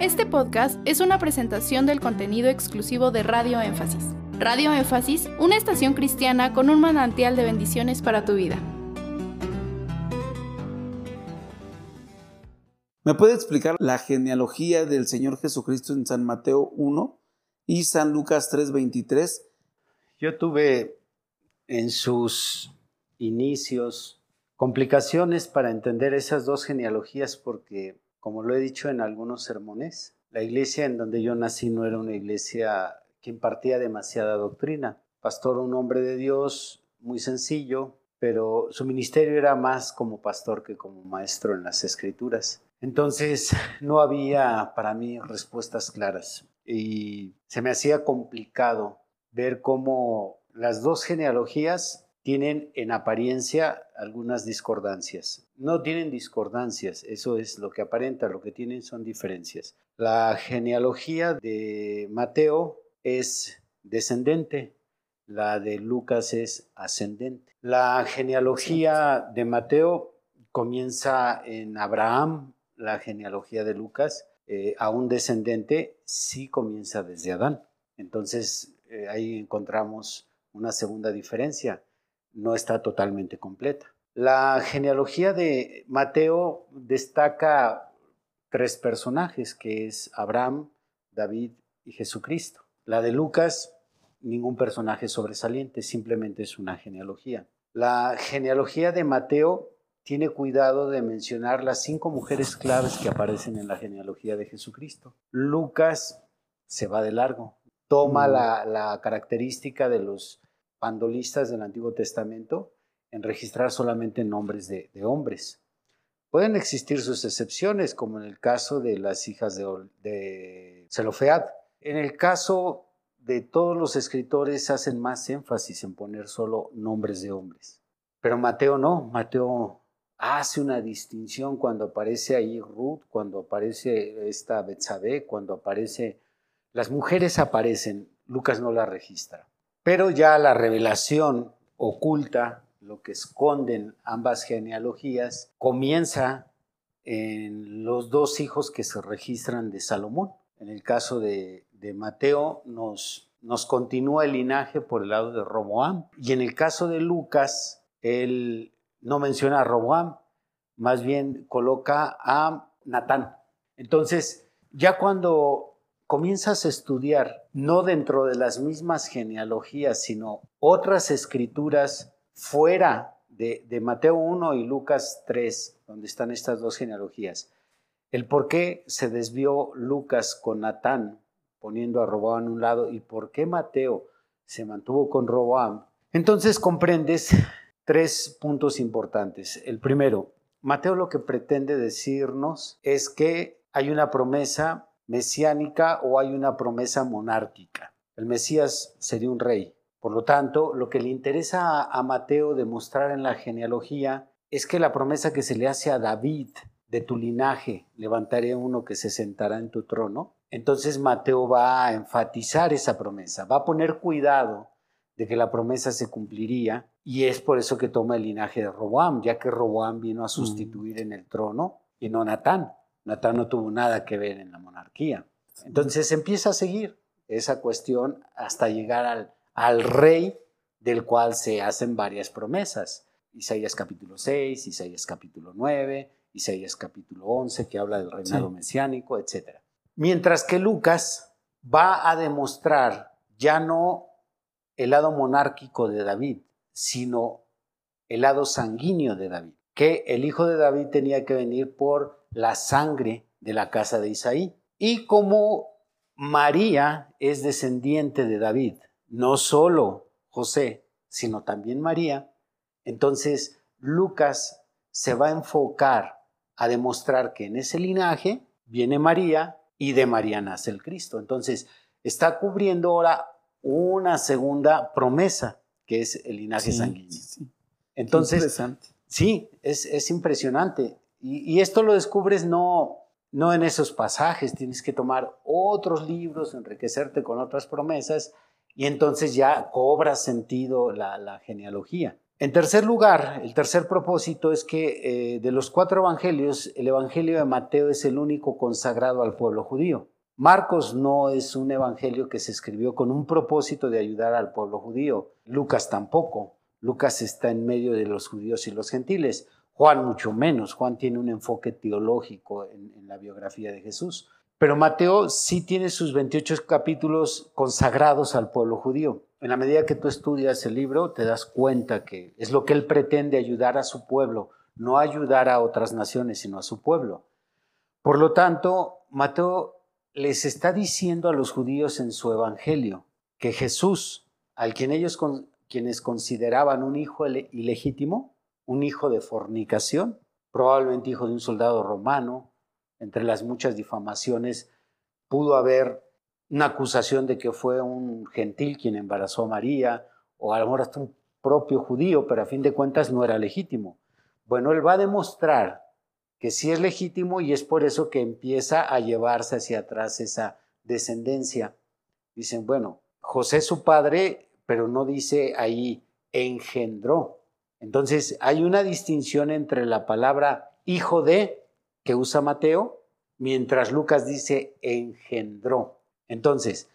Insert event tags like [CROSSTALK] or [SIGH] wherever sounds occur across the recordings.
Este podcast es una presentación del contenido exclusivo de Radio Énfasis. Radio Énfasis, una estación cristiana con un manantial de bendiciones para tu vida. ¿Me puede explicar la genealogía del Señor Jesucristo en San Mateo 1 y San Lucas 3:23? Yo tuve en sus inicios complicaciones para entender esas dos genealogías porque como lo he dicho en algunos sermones, la iglesia en donde yo nací no era una iglesia que impartía demasiada doctrina. Pastor, un hombre de Dios, muy sencillo, pero su ministerio era más como pastor que como maestro en las escrituras. Entonces [LAUGHS] no había para mí respuestas claras y se me hacía complicado ver cómo las dos genealogías tienen en apariencia algunas discordancias. No tienen discordancias, eso es lo que aparenta, lo que tienen son diferencias. La genealogía de Mateo es descendente, la de Lucas es ascendente. La genealogía de Mateo comienza en Abraham, la genealogía de Lucas, eh, a un descendente sí comienza desde Adán. Entonces eh, ahí encontramos una segunda diferencia no está totalmente completa. La genealogía de Mateo destaca tres personajes, que es Abraham, David y Jesucristo. La de Lucas, ningún personaje sobresaliente, simplemente es una genealogía. La genealogía de Mateo tiene cuidado de mencionar las cinco mujeres claves que aparecen en la genealogía de Jesucristo. Lucas se va de largo, toma mm. la, la característica de los pandolistas del Antiguo Testamento en registrar solamente nombres de, hombres. Pueden existir sus excepciones, como en el caso de las hijas de, de. En el caso de todos los escritores hacen más énfasis en poner solo nombres de hombres. Pero Mateo no, Mateo hace una distinción cuando aparece ahí Ruth, cuando aparece esta Betsabé, cuando aparece... Las mujeres aparecen, Lucas no la registra. Pero ya la revelación oculta, lo que esconden ambas genealogías, comienza en los dos hijos que se registran de Salomón. En el caso de, Mateo nos, nos continúa el linaje por el lado de Roboam. Y en el caso de Lucas, él no menciona a Roboam, más bien coloca a Natán. Entonces, ya cuando comienzas a estudiar, no dentro de las mismas genealogías, sino otras escrituras fuera de, Mateo 1 y Lucas 3, donde están estas dos genealogías, el por qué se desvió Lucas con Natán, poniendo a Roboam en un lado, y por qué Mateo se mantuvo con Roboam, entonces comprendes tres puntos importantes. El primero, Mateo lo que pretende decirnos es que hay una promesa mesiánica o hay una promesa monárquica. El Mesías sería un rey. Por lo tanto, lo que le interesa a Mateo demostrar en la genealogía es que la promesa que se le hace a David, de tu linaje levantaré uno que se sentará en tu trono, entonces Mateo va a enfatizar esa promesa, va a poner cuidado de que la promesa se cumpliría y es por eso que toma el linaje de Roboam, ya que Roboam vino a sustituir en el trono y no Natán. Natán no tuvo nada que ver en la monarquía. Entonces empieza a seguir esa cuestión hasta llegar al, al rey del cual se hacen varias promesas. Isaías capítulo 6, Isaías capítulo 9, Isaías capítulo 11, que habla del reinado mesiánico, etc. Mientras que Lucas va a demostrar ya no el lado monárquico de David, sino el lado sanguíneo de David, que el hijo de David tenía que venir por la sangre de la casa de Isaí. Y como María es descendiente de David, no solo José, sino también María, entonces Lucas se va a enfocar a demostrar que en ese linaje viene María y de María nace el Cristo. Entonces está cubriendo ahora una segunda promesa, que es el linaje sanguíneo. Entonces, sí, es, es impresionante. Y, esto lo descubres no, no en esos pasajes, tienes que tomar otros libros, enriquecerte con otras promesas y entonces ya cobra sentido la, genealogía. En tercer lugar, el tercer propósito es que eh, de los cuatro evangelios, el evangelio de Mateo es el único consagrado al pueblo judío. Marcos no es un evangelio que se escribió con un propósito de ayudar al pueblo judío. Lucas tampoco. Lucas está en medio de los judíos y los gentiles. Juan mucho menos. Juan tiene un enfoque teológico en, la biografía de Jesús. Pero Mateo sí tiene sus 28 capítulos consagrados al pueblo judío. En la medida que tú estudias el libro, te das cuenta que es lo que él pretende ayudar a su pueblo, no ayudar a otras naciones, sino a su pueblo. Por lo tanto, Mateo les está diciendo a los judíos en su evangelio que Jesús, al quien ellos quienes consideraban un hijo ilegítimo, un hijo de fornicación, probablemente hijo de un soldado romano, entre las muchas difamaciones pudo haber una acusación de que fue un gentil quien embarazó a María, o a lo mejor hasta un propio judío, pero a fin de cuentas no era legítimo. Bueno, él va a demostrar que sí es legítimo y es por eso que empieza a llevarse hacia atrás esa descendencia. Dicen, bueno, José su padre, pero no dice ahí engendró. Entonces hay una distinción entre la palabra hijo de, que usa Mateo, mientras Lucas dice engendró. Entonces,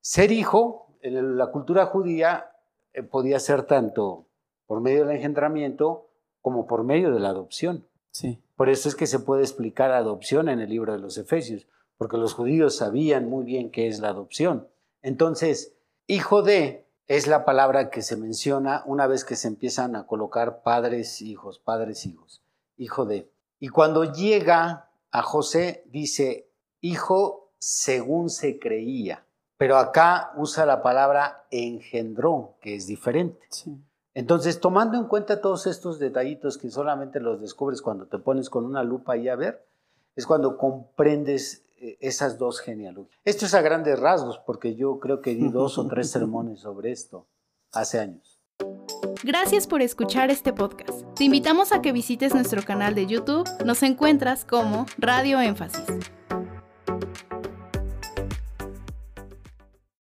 ser hijo en la cultura judía eh, podía ser tanto por medio del engendramiento como por medio de la adopción. Sí. Por eso es que se puede explicar adopción en el libro de los Efesios, porque los judíos sabían muy bien qué es la adopción. Entonces, hijo de es la palabra que se menciona una vez que se empiezan a colocar padres, hijos, padres, hijos, hijo de. Y cuando llega a José, dice, hijo según se creía. Pero acá usa la palabra engendró, que es diferente. Sí. Entonces, tomando en cuenta todos estos detallitos que solamente los descubres cuando te pones con una lupa y a ver, es cuando comprendes esas dos genealogías. Esto es a grandes rasgos, porque yo creo que di dos o tres [LAUGHS] sermones sobre esto hace años. Gracias por escuchar este podcast. Te invitamos a que visites nuestro canal de YouTube. Nos encuentras como Radio Énfasis.